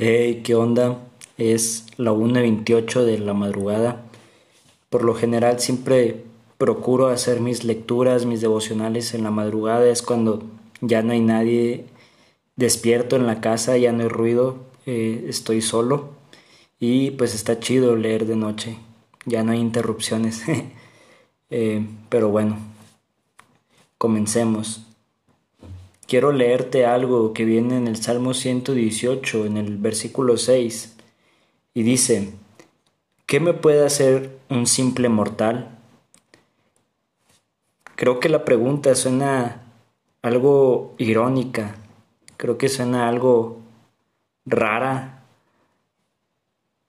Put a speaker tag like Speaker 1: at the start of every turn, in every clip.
Speaker 1: Hey, ¿qué onda? Es la 1.28 de la madrugada. Por lo general siempre procuro hacer mis lecturas, mis devocionales en la madrugada. Es cuando ya no hay nadie despierto en la casa, ya no hay ruido, eh, estoy solo. Y pues está chido leer de noche. Ya no hay interrupciones. Eh, pero bueno, comencemos. Quiero leerte algo que viene en el Salmo 118, en el versículo 6, y dice, ¿qué me puede hacer un simple mortal? Creo que la pregunta suena algo irónica, creo que suena algo rara,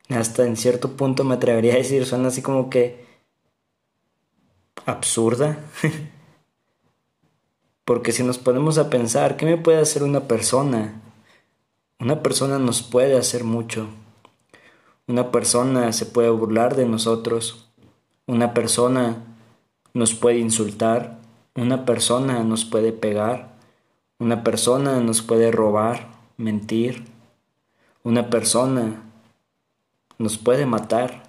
Speaker 1: hasta en cierto punto me atrevería a decir, suena así como que absurda. Porque si nos ponemos a pensar, ¿qué me puede hacer una persona? Una persona nos puede hacer mucho. Una persona se puede burlar de nosotros. Una persona nos puede insultar. Una persona nos puede pegar. Una persona nos puede robar, mentir. Una persona nos puede matar.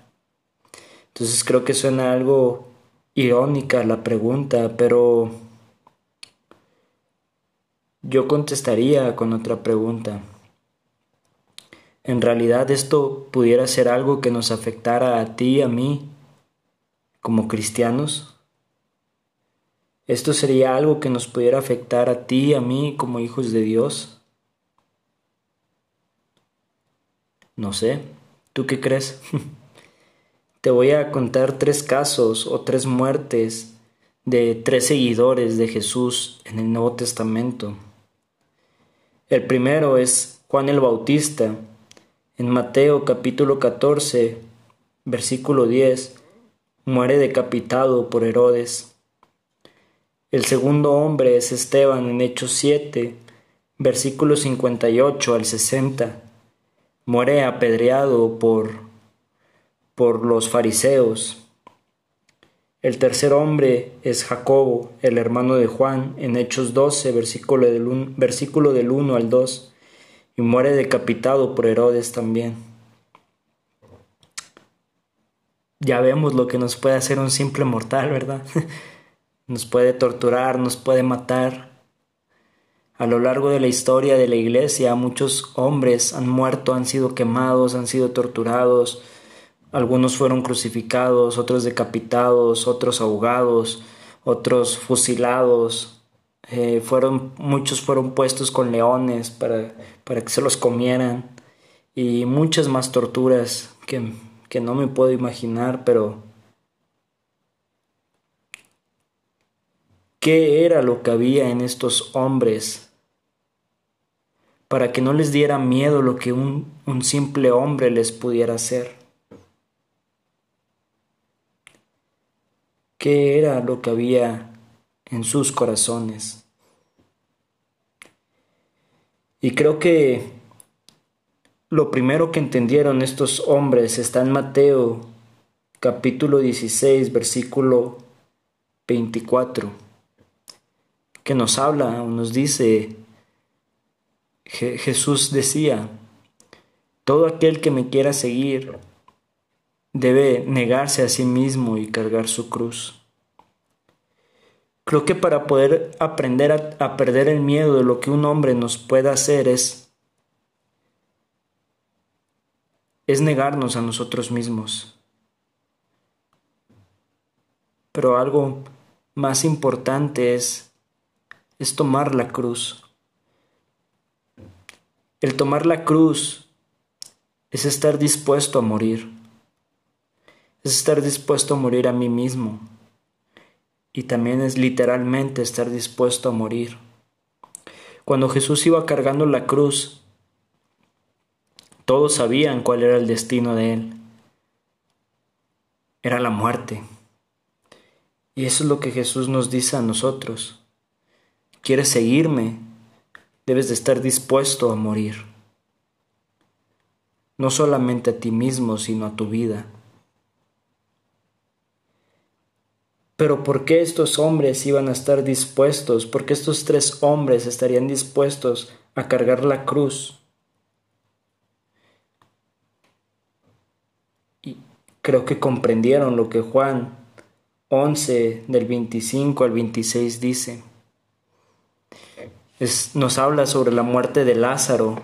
Speaker 1: Entonces creo que suena algo irónica la pregunta, pero yo contestaría con otra pregunta. ¿En realidad esto pudiera ser algo que nos afectara a ti y a mí como cristianos? ¿Esto sería algo que nos pudiera afectar a ti y a mí como hijos de Dios? No sé, ¿tú qué crees? Te voy a contar tres casos o tres muertes de tres seguidores de Jesús en el Nuevo Testamento. El primero es Juan el Bautista. En Mateo capítulo 14, versículo 10, muere decapitado por Herodes. El segundo hombre es Esteban en Hechos 7, versículo 58 al 60. Muere apedreado por, por los fariseos. El tercer hombre es Jacobo, el hermano de Juan, en Hechos 12, versículo del, 1, versículo del 1 al 2, y muere decapitado por Herodes también. Ya vemos lo que nos puede hacer un simple mortal, ¿verdad? nos puede torturar, nos puede matar. A lo largo de la historia de la iglesia, muchos hombres han muerto, han sido quemados, han sido torturados, algunos fueron crucificados, otros decapitados, otros ahogados, otros fusilados. Eh, fueron, muchos fueron puestos con leones para, para, que se los comieran y muchas más torturas que, que no me puedo imaginar, pero ¿qué era lo que había en estos hombres para que no les diera miedo lo que un, un simple hombre les pudiera hacer? Qué era lo que había en sus corazones. Y creo que lo primero que entendieron estos hombres está en Mateo capítulo 16 versículo 24, que nos habla nos dice, Jesús decía, todo aquel que me quiera seguir, debe negarse a sí mismo y cargar su cruz. Creo que para poder aprender a, perder el miedo de lo que un hombre nos pueda hacer es, es negarnos a nosotros mismos. Pero algo más importante es, es tomar la cruz. El tomar la cruz es estar dispuesto a morir es estar dispuesto a morir a mí mismo. Y también es literalmente estar dispuesto a morir. Cuando Jesús iba cargando la cruz, todos sabían cuál era el destino de él. Era la muerte. Y eso es lo que Jesús nos dice a nosotros. ¿Quieres seguirme? Debes de estar dispuesto a morir. No solamente a ti mismo, sino a tu vida. Pero ¿por qué estos hombres iban a estar dispuestos? ¿Por qué estos tres hombres estarían dispuestos a cargar la cruz? Y creo que comprendieron lo que Juan 11 del 25 al 26 dice. Nos habla sobre la muerte de Lázaro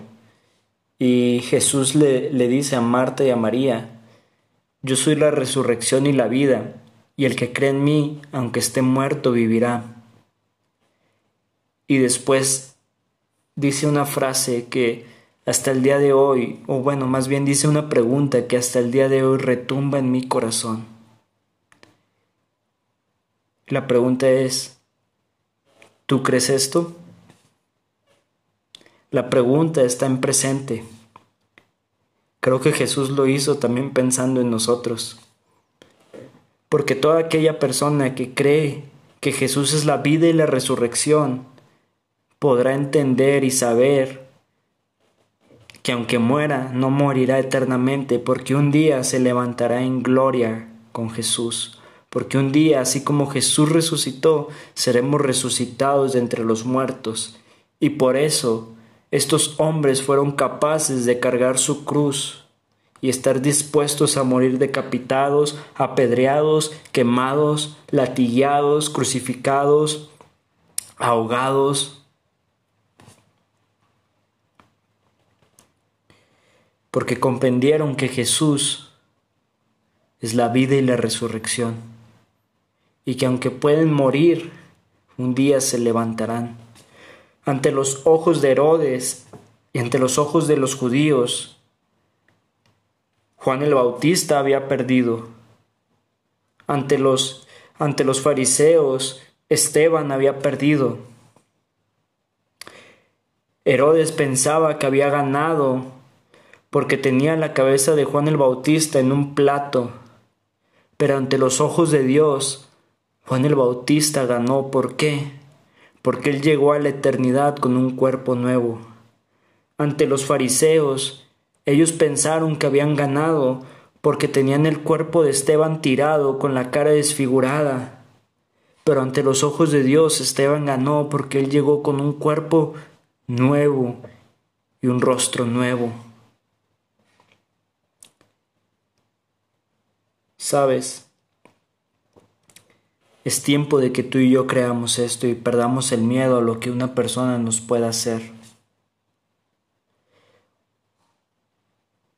Speaker 1: y Jesús le, le dice a Marta y a María, yo soy la resurrección y la vida y el que cree en mí, aunque esté muerto, vivirá. Y después dice una frase que hasta el día de hoy, o bueno, más bien dice una pregunta que hasta el día de hoy retumba en mi corazón. La pregunta es, ¿tú crees esto? La pregunta está en presente. Creo que Jesús lo hizo también pensando en nosotros. Porque toda aquella persona que cree que Jesús es la vida y la resurrección podrá entender y saber que aunque muera, no morirá eternamente, porque un día se levantará en gloria con Jesús. Porque un día, así como Jesús resucitó, seremos resucitados de entre los muertos. Y por eso estos hombres fueron capaces de cargar su cruz y estar dispuestos a morir decapitados, apedreados, quemados, latillados, crucificados, ahogados, porque comprendieron que Jesús es la vida y la resurrección, y que aunque pueden morir, un día se levantarán. Ante los ojos de Herodes y ante los ojos de los judíos, Juan el Bautista había perdido. Ante los, ante los fariseos, Esteban había perdido. Herodes pensaba que había ganado porque tenía la cabeza de Juan el Bautista en un plato. Pero ante los ojos de Dios, Juan el Bautista ganó. ¿Por qué? Porque él llegó a la eternidad con un cuerpo nuevo. Ante los fariseos, ellos pensaron que habían ganado porque tenían el cuerpo de Esteban tirado con la cara desfigurada. Pero ante los ojos de Dios Esteban ganó porque él llegó con un cuerpo nuevo y un rostro nuevo. Sabes, es tiempo de que tú y yo creamos esto y perdamos el miedo a lo que una persona nos pueda hacer.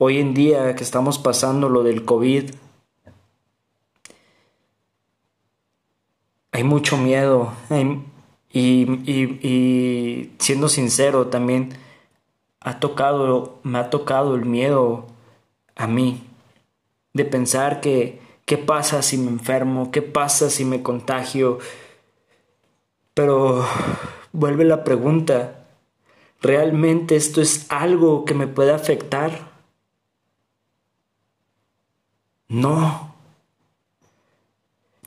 Speaker 1: Hoy en día que estamos pasando lo del COVID, hay mucho miedo y, y, siendo sincero también ha tocado, me ha tocado el miedo a mí de pensar que qué pasa si me enfermo, qué pasa si me contagio. Pero vuelve la pregunta, ¿realmente esto es algo que me puede afectar? No.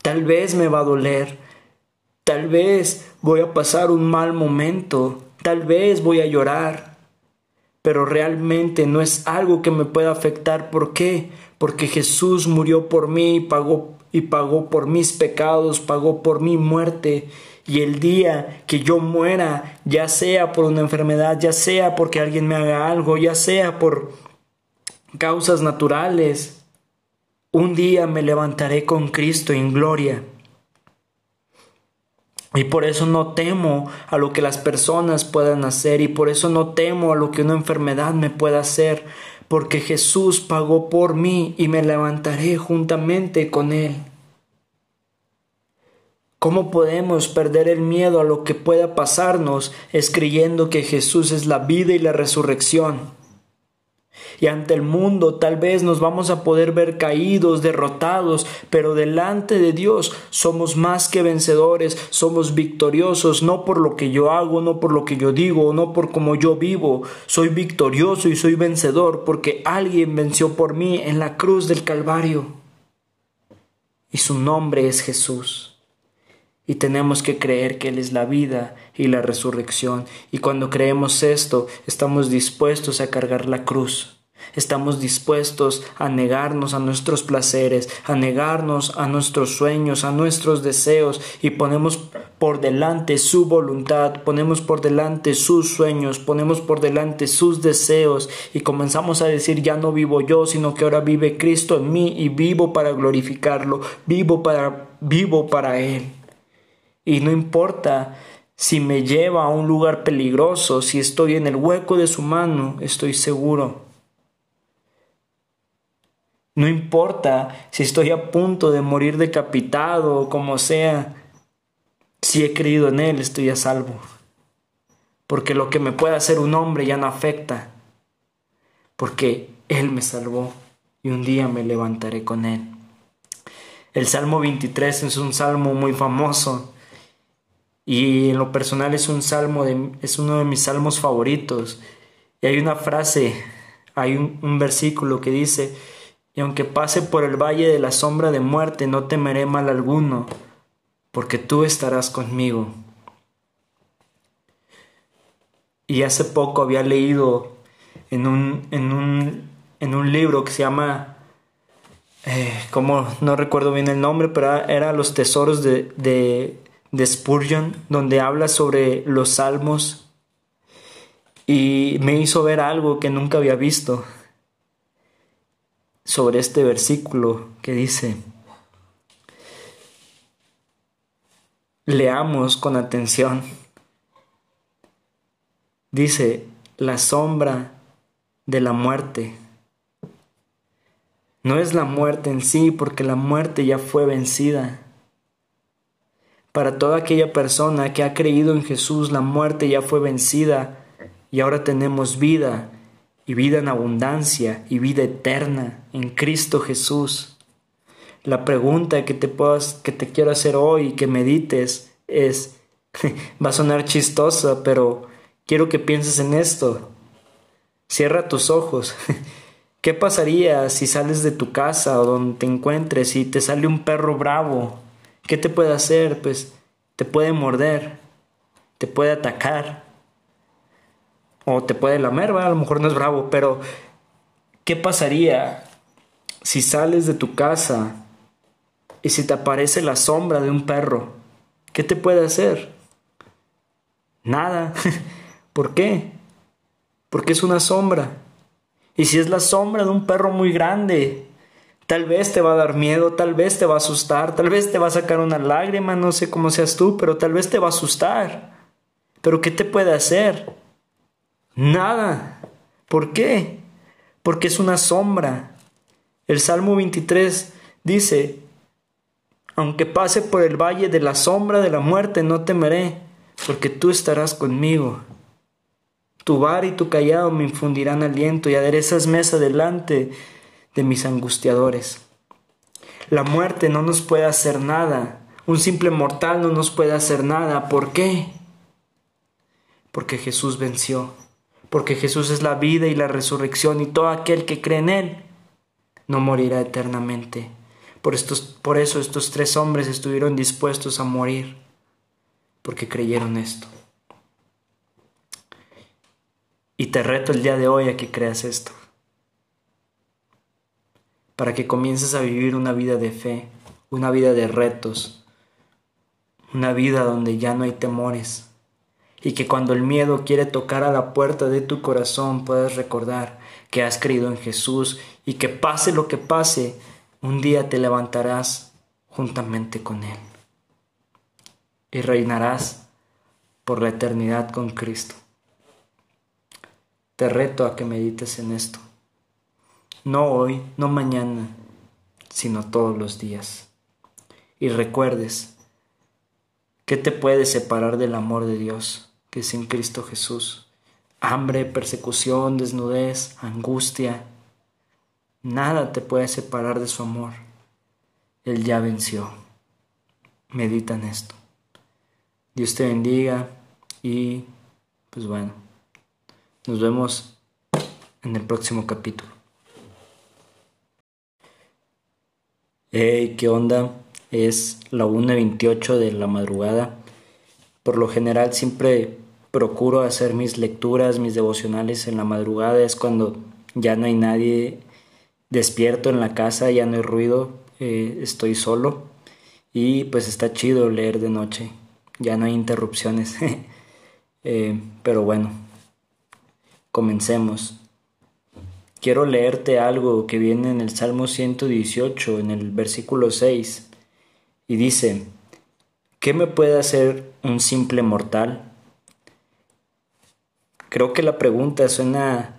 Speaker 1: Tal vez me va a doler, tal vez voy a pasar un mal momento, tal vez voy a llorar, pero realmente no es algo que me pueda afectar. ¿Por qué? porque Jesús murió por mí y pagó, y pagó por mis pecados, pagó por mi muerte. Y el día que yo muera, ya sea por una enfermedad, ya sea porque alguien me haga algo, ya sea por causas naturales, un día me levantaré con Cristo en gloria. Y por eso no temo a lo que las personas puedan hacer y por eso no temo a lo que una enfermedad me pueda hacer, porque Jesús pagó por mí y me levantaré juntamente con Él. ¿Cómo podemos perder el miedo a lo que pueda pasarnos es creyendo que Jesús es la vida y la resurrección? Y ante el mundo tal vez nos vamos a poder ver caídos, derrotados, pero delante de Dios somos más que vencedores, somos victoriosos, no por lo que yo hago, no por lo que yo digo, no por cómo yo vivo. Soy victorioso y soy vencedor porque alguien venció por mí en la cruz del Calvario. Y su nombre es Jesús. Y tenemos que creer que Él es la vida y la resurrección. Y cuando creemos esto, estamos dispuestos a cargar la cruz. Estamos dispuestos a negarnos a nuestros placeres, a negarnos a nuestros sueños, a nuestros deseos y ponemos por delante su voluntad, ponemos por delante sus sueños, ponemos por delante sus deseos y comenzamos a decir ya no vivo yo, sino que ahora vive Cristo en mí y vivo para glorificarlo, vivo para vivo para él. Y no importa si me lleva a un lugar peligroso, si estoy en el hueco de su mano, estoy seguro no importa si estoy a punto de morir decapitado o como sea, si he creído en Él estoy a salvo. Porque lo que me pueda hacer un hombre ya no afecta. Porque Él me salvó y un día me levantaré con Él. El Salmo 23 es un salmo muy famoso y en lo personal es un salmo de, es uno de mis salmos favoritos. Y hay una frase, hay un versículo que dice, y aunque pase por el valle de la sombra de muerte, no temeré mal alguno, porque tú estarás conmigo. Y hace poco había leído en un, en un, en un libro que se llama, eh, como no recuerdo bien el nombre, pero era Los Tesoros de, de, de Spurgeon, donde habla sobre los salmos y me hizo ver algo que nunca había visto sobre este versículo que dice, leamos con atención. Dice, la sombra de la muerte. No es la muerte en sí, porque la muerte ya fue vencida. Para toda aquella persona que ha creído en Jesús, la muerte ya fue vencida y ahora tenemos vida y vida en abundancia y vida eterna en Cristo Jesús. La pregunta que te, puedas, que te quiero hacer hoy, que medites, es, va a sonar chistosa, pero quiero que pienses en esto. Cierra tus ojos. ¿Qué pasaría si sales de tu casa o donde te encuentres y te sale un perro bravo? ¿Qué te puede hacer? Pues te puede morder, te puede atacar, o te puede lamer, a lo mejor no es bravo, pero ¿qué pasaría si sales de tu casa y si te aparece la sombra de un perro? ¿Qué te puede hacer? Nada. ¿Por qué? Porque es una sombra. Y si es la sombra de un perro muy grande, tal vez te va a dar miedo, tal vez te va a asustar, tal vez te va a sacar una lágrima, no sé cómo seas tú, pero tal vez te va a asustar. Pero ¿qué te puede hacer? Nada. ¿Por qué? Porque es una sombra. El Salmo 23 dice, aunque pase por el valle de la sombra de la muerte, no temeré, porque tú estarás conmigo. Tu bar y tu callado me infundirán aliento y aderezas mesa delante de mis angustiadores. La muerte no nos puede hacer nada. Un simple mortal no nos puede hacer nada. ¿Por qué? Porque Jesús venció porque Jesús es la vida y la resurrección y todo aquel que cree en Él no morirá eternamente. Por, estos, por eso estos tres hombres estuvieron dispuestos a morir, porque creyeron esto. Y te reto el día de hoy a que creas esto, para que comiences a vivir una vida de fe, una vida de retos, una vida donde ya no hay temores, y que cuando el miedo quiere tocar a la puerta de tu corazón puedas recordar que has creído en Jesús y que pase lo que pase, un día te levantarás juntamente con Él y reinarás por la eternidad con Cristo. Te reto a que medites en esto, no hoy, no mañana, sino todos los días. Y recuerdes, ¿qué te puede separar del amor de Dios? que es en Cristo Jesús. Hambre, persecución, desnudez, angustia, nada te puede separar de su amor. Él ya venció. Medita en esto. Dios te bendiga y pues bueno, nos vemos en el próximo capítulo. Hey, ¿qué onda? Es la 1.28 de la madrugada. Por lo general siempre procuro hacer mis lecturas, mis devocionales en la madrugada, es cuando ya no hay nadie despierto en la casa, ya no hay ruido, eh, estoy solo y pues está chido leer de noche, ya no hay interrupciones. Eh, pero bueno, comencemos. Quiero leerte algo que viene en el Salmo 118, en el versículo 6, y dice, ¿qué me puede hacer un simple mortal? Creo que la pregunta suena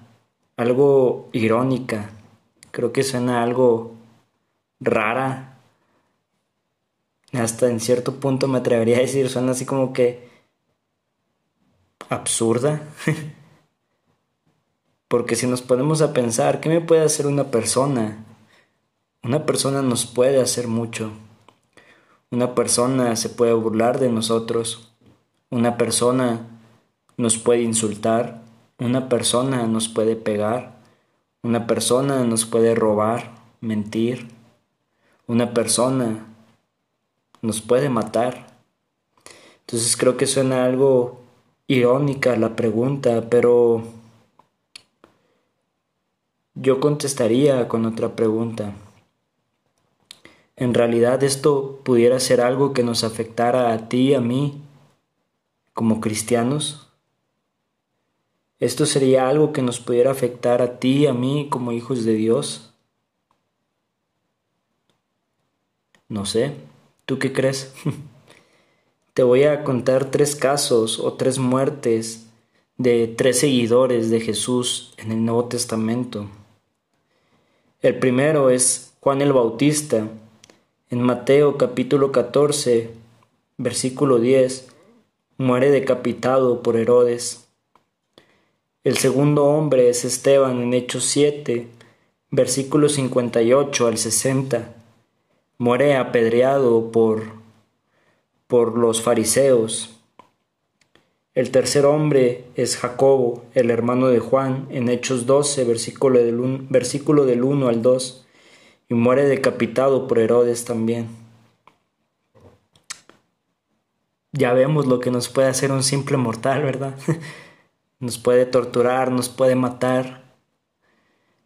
Speaker 1: algo irónica, creo que suena algo rara. Hasta en cierto punto me atrevería a decir, suena así como que absurda. Porque si nos ponemos a pensar, ¿qué me puede hacer una persona? Una persona nos puede hacer mucho. Una persona se puede burlar de nosotros. Una persona nos puede insultar, una persona nos puede pegar, una persona nos puede robar, mentir, una persona nos puede matar. Entonces creo que suena algo irónica la pregunta, pero yo contestaría con otra pregunta. En realidad esto pudiera ser algo que nos afectara a ti y a mí como cristianos. ¿Esto sería algo que nos pudiera afectar a ti y a mí como hijos de Dios? No sé, ¿tú qué crees? Te voy a contar tres casos o tres muertes de tres seguidores de Jesús en el Nuevo Testamento. El primero es Juan el Bautista. En Mateo capítulo 14, versículo 10, muere decapitado por Herodes. El segundo hombre es Esteban en Hechos 7, versículos 58 al 60. Muere apedreado por, por los fariseos. El tercer hombre es Jacobo, el hermano de Juan, en Hechos 12, versículo del, versículo del 1 al 2, y muere decapitado por Herodes también. Ya vemos lo que nos puede hacer un simple mortal, ¿verdad? nos puede torturar, nos puede matar.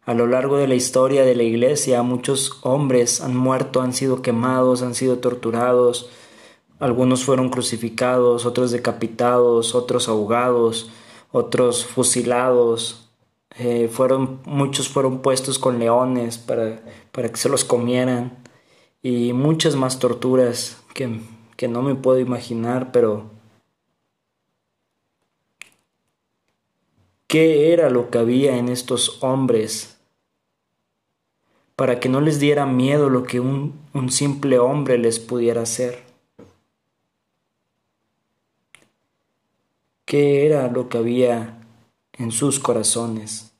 Speaker 1: A lo largo de la historia de la iglesia muchos hombres han muerto, han sido quemados, han sido torturados, algunos fueron crucificados, otros decapitados, otros ahogados, otros fusilados, eh, fueron, muchos fueron puestos con leones para, para que se los comieran. Y muchas más torturas que, que no me puedo imaginar, pero qué era lo que había en estos hombres para que no les diera miedo lo que un, un simple hombre les pudiera hacer. ¿Qué era lo que había en sus corazones?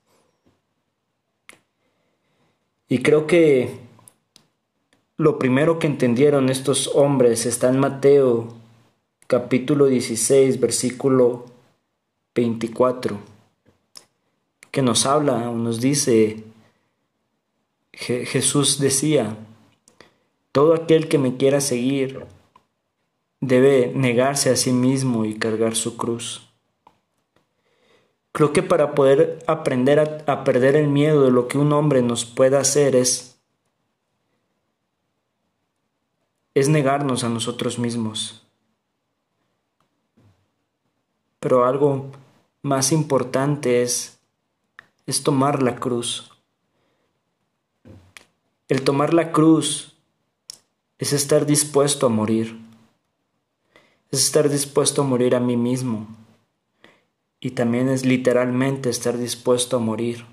Speaker 1: Y creo que lo primero que entendieron estos hombres está en Mateo capítulo 16, versículo 24 que nos habla nos dice, Jesús decía, todo aquel que me quiera seguir debe negarse a sí mismo y cargar su cruz. Creo que para poder aprender a, perder el miedo de lo que un hombre nos pueda hacer es, es negarnos a nosotros mismos. Pero algo más importante es es tomar la cruz. El tomar la cruz es estar dispuesto a morir. Es estar dispuesto a morir a mí mismo. Y también es literalmente estar dispuesto a morir.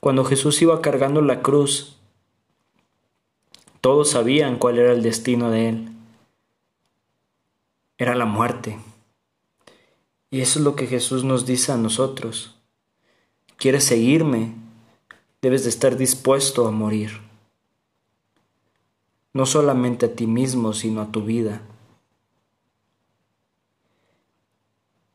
Speaker 1: Cuando Jesús iba cargando la cruz, todos sabían cuál era el destino de él. Era la muerte. Y eso es lo que Jesús nos dice a nosotros quieres seguirme, debes de estar dispuesto a morir. No solamente a ti mismo, sino a tu vida.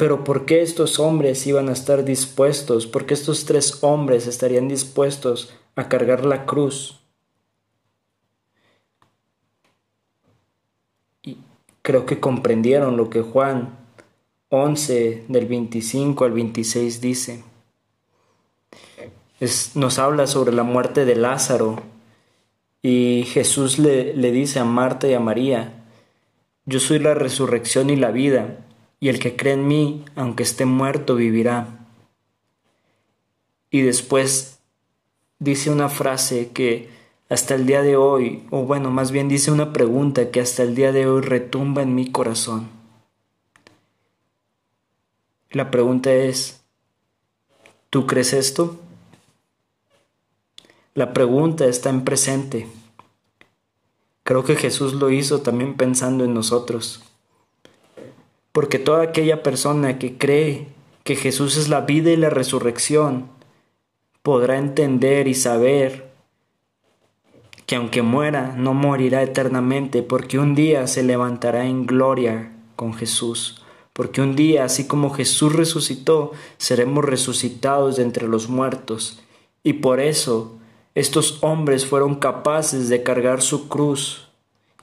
Speaker 1: Pero ¿por qué estos hombres iban a estar dispuestos? ¿Por qué estos tres hombres estarían dispuestos a cargar la cruz? Y creo que comprendieron lo que Juan 11 del 25 al 26 dice. nos habla sobre la muerte de Lázaro y Jesús le, le dice a Marta y a María, yo soy la resurrección y la vida, y el que cree en mí, aunque esté muerto, vivirá. Y después dice una frase que hasta el día de hoy, o bueno, más bien dice una pregunta que hasta el día de hoy retumba en mi corazón. La pregunta es, ¿tú crees esto? La pregunta está en presente. Creo que Jesús lo hizo también pensando en nosotros. Porque toda aquella persona que cree que Jesús es la vida y la resurrección, podrá entender y saber que aunque muera, no morirá eternamente, porque un día se levantará en gloria con Jesús. Porque un día, así como Jesús resucitó, seremos resucitados de entre los muertos. Y por eso estos hombres fueron capaces de cargar su cruz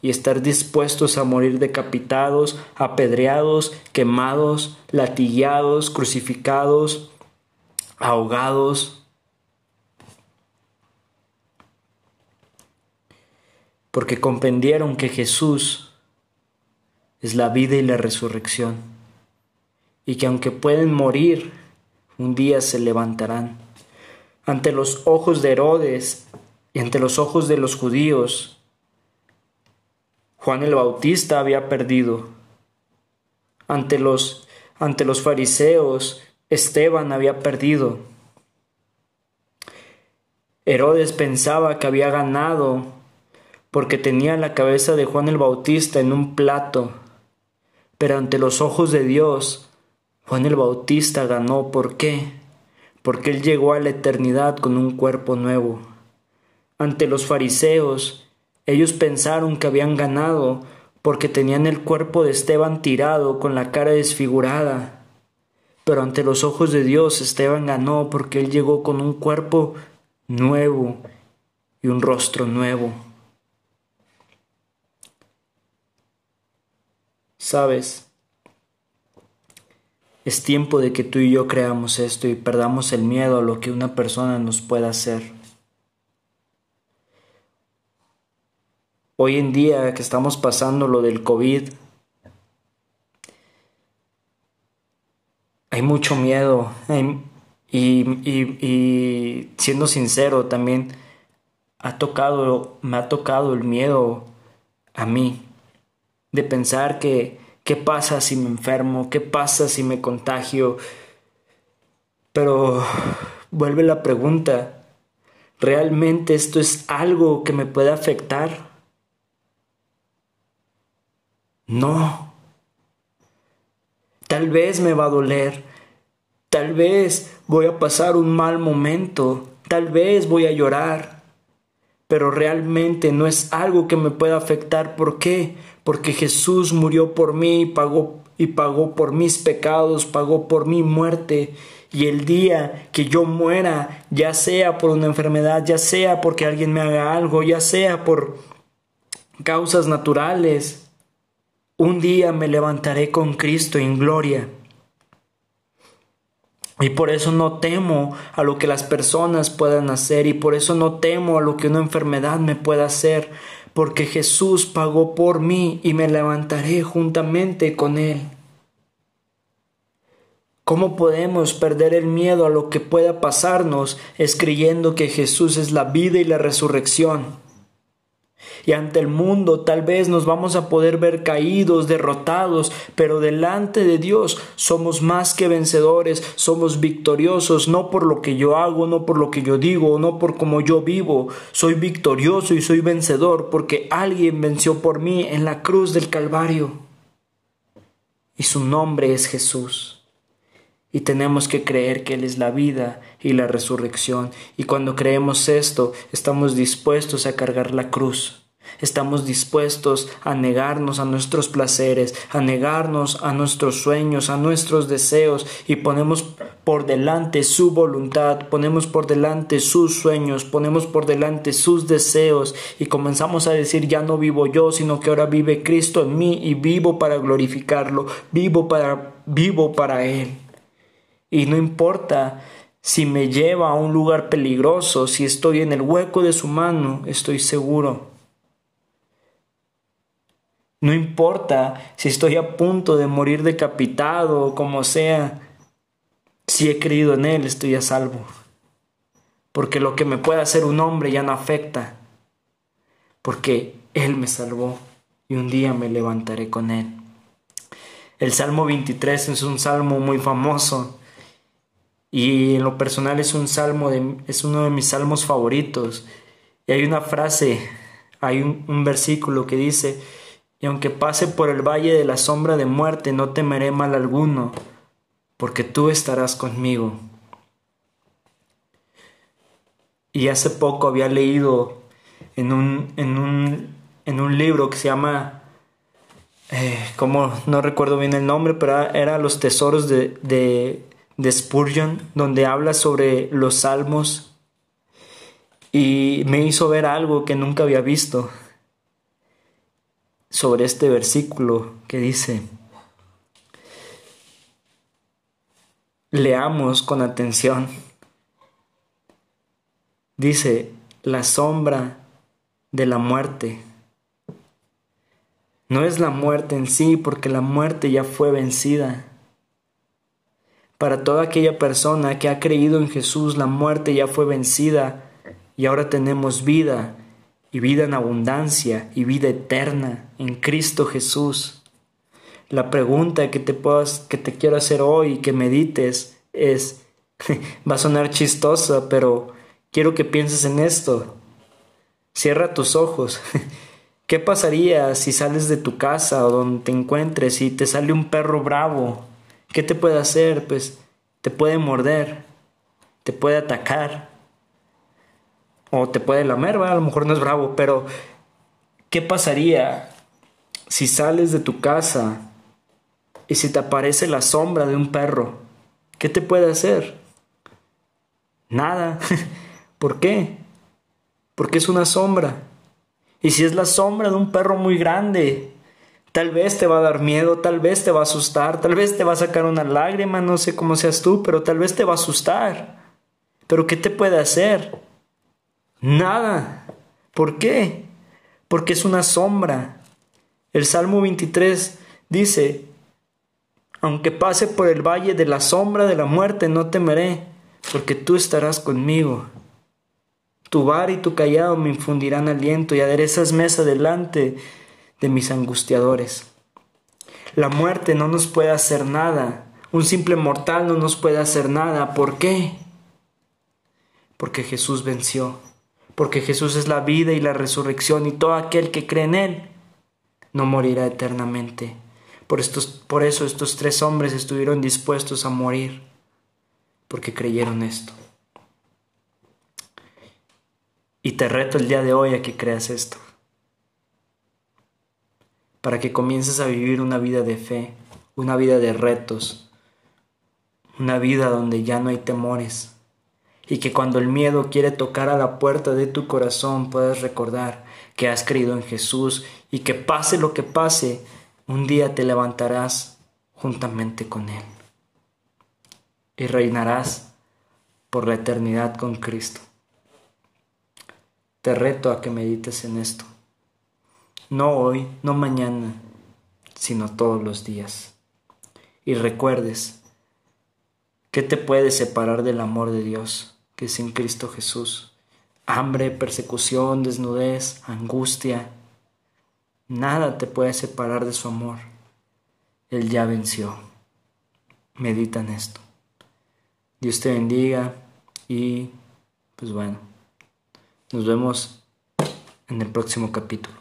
Speaker 1: y estar dispuestos a morir decapitados, apedreados, quemados, latillados, crucificados, ahogados. Porque comprendieron que Jesús es la vida y la resurrección, y que aunque pueden morir, un día se levantarán ante los ojos de Herodes y ante los ojos de los judíos, Juan el Bautista había perdido. Ante los, ante los fariseos, Esteban había perdido. Herodes pensaba que había ganado porque tenía la cabeza de Juan el Bautista en un plato, pero ante los ojos de Dios, Juan el Bautista ganó. ¿Por qué? porque Él llegó a la eternidad con un cuerpo nuevo. Ante los fariseos, ellos pensaron que habían ganado porque tenían el cuerpo de Esteban tirado con la cara desfigurada. Pero ante los ojos de Dios Esteban ganó porque Él llegó con un cuerpo nuevo y un rostro nuevo. Sabes, es tiempo de que tú y yo creamos esto y perdamos el miedo a lo que una persona nos pueda hacer. Hoy en día que estamos pasando lo del COVID, hay mucho miedo y, y, siendo sincero también ha tocado, me ha tocado el miedo a mí de pensar que ¿Qué pasa si me enfermo? ¿Qué pasa si me contagio? Pero vuelve la pregunta, ¿realmente esto es algo que me puede afectar? No. Tal vez me va a doler, tal vez voy a pasar un mal momento, tal vez voy a llorar, pero realmente no es algo que me pueda afectar. ¿Por qué? Porque Jesús murió por mí y pagó, y pagó por mis pecados, pagó por mi muerte. Y el día que yo muera, ya sea por una enfermedad, ya sea porque alguien me haga algo, ya sea por causas naturales, un día me levantaré con Cristo en gloria. Y por eso no temo a lo que las personas puedan hacer y por eso no temo a lo que una enfermedad me pueda hacer, porque Jesús pagó por mí y me levantaré juntamente con Él. ¿Cómo podemos perder el miedo a lo que pueda pasarnos es creyendo que Jesús es la vida y la resurrección? Y ante el mundo tal vez nos vamos a poder ver caídos, derrotados, pero delante de Dios somos más que vencedores, somos victoriosos, no por lo que yo hago, no por lo que yo digo, no por cómo yo vivo, soy victorioso y soy vencedor porque alguien venció por mí en la cruz del Calvario. Y su nombre es Jesús. Y tenemos que creer que Él es la vida y la resurrección. Y cuando creemos esto, estamos dispuestos a cargar la cruz. Estamos dispuestos a negarnos a nuestros placeres, a negarnos a nuestros sueños, a nuestros deseos y ponemos por delante su voluntad, ponemos por delante sus sueños, ponemos por delante sus deseos y comenzamos a decir ya no vivo yo, sino que ahora vive Cristo en mí y vivo para glorificarlo, vivo para vivo para él. Y no importa Si me lleva a un lugar peligroso, si estoy en el hueco de su mano, estoy seguro. No importa si estoy a punto de morir decapitado o como sea, si he creído en Él, estoy a salvo. Porque lo que me puede hacer un hombre ya no afecta. Porque Él me salvó y un día me levantaré con Él. El Salmo 23 es un salmo muy famoso y en lo personal es un salmo de, es uno de mis salmos favoritos. Y hay una frase, hay un, versículo que dice, y aunque pase por el valle de la sombra de muerte, no temeré mal alguno, porque tú estarás conmigo. Y hace poco había leído en un, en un, en un libro que se llama, eh, como no recuerdo bien el nombre, pero era Los Tesoros de, de Spurgeon, donde habla sobre los salmos y me hizo ver algo que nunca había visto sobre este versículo que dice, leamos con atención. Dice, la sombra de la muerte. No es la muerte en sí, porque la muerte ya fue vencida. Para toda aquella persona que ha creído en Jesús, la muerte ya fue vencida y ahora tenemos vida y vida en abundancia y vida eterna en Cristo Jesús. La pregunta que te, puedas, que te quiero hacer hoy, que medites, es, va a sonar chistosa, pero quiero que pienses en esto. Cierra tus ojos. ¿Qué pasaría si sales de tu casa o donde te encuentres y te sale un perro bravo? ¿Qué te puede hacer? Pues te puede morder, te puede atacar, o te puede lamer, a lo mejor no es bravo, pero ¿qué pasaría si sales de tu casa y si te aparece la sombra de un perro? ¿Qué te puede hacer? Nada. ¿Por qué? Porque es una sombra. Y si es la sombra de un perro muy grande, tal vez te va a dar miedo, tal vez te va a asustar, tal vez te va a sacar una lágrima, no sé cómo seas tú, pero tal vez te va a asustar. Pero ¿qué te puede hacer? Nada. ¿Por qué? Porque es una sombra. El Salmo 23 dice, aunque pase por el valle de la sombra de la muerte, no temeré, porque tú estarás conmigo. Tu bar y tu callado me infundirán aliento y aderezas mesa delante de mis angustiadores. La muerte no nos puede hacer nada. Un simple mortal no nos puede hacer nada. ¿Por qué? Porque Jesús venció porque Jesús es la vida y la resurrección y todo aquel que cree en Él no morirá eternamente. Por, estos, por eso estos tres hombres estuvieron dispuestos a morir, porque creyeron esto. Y te reto el día de hoy a que creas esto, para que comiences a vivir una vida de fe, una vida de retos, una vida donde ya no hay temores, y que cuando el miedo quiere tocar a la puerta de tu corazón puedas recordar que has creído en Jesús y que pase lo que pase, un día te levantarás juntamente con Él y reinarás por la eternidad con Cristo. Te reto a que medites en esto, no hoy, no mañana, sino todos los días. Y recuerdes, ¿qué te puede separar del amor de Dios? que es en Cristo Jesús. Hambre, persecución, desnudez, angustia, nada te puede separar de su amor. Él ya venció. Medita en esto. Dios te bendiga y pues bueno, nos vemos en el próximo capítulo.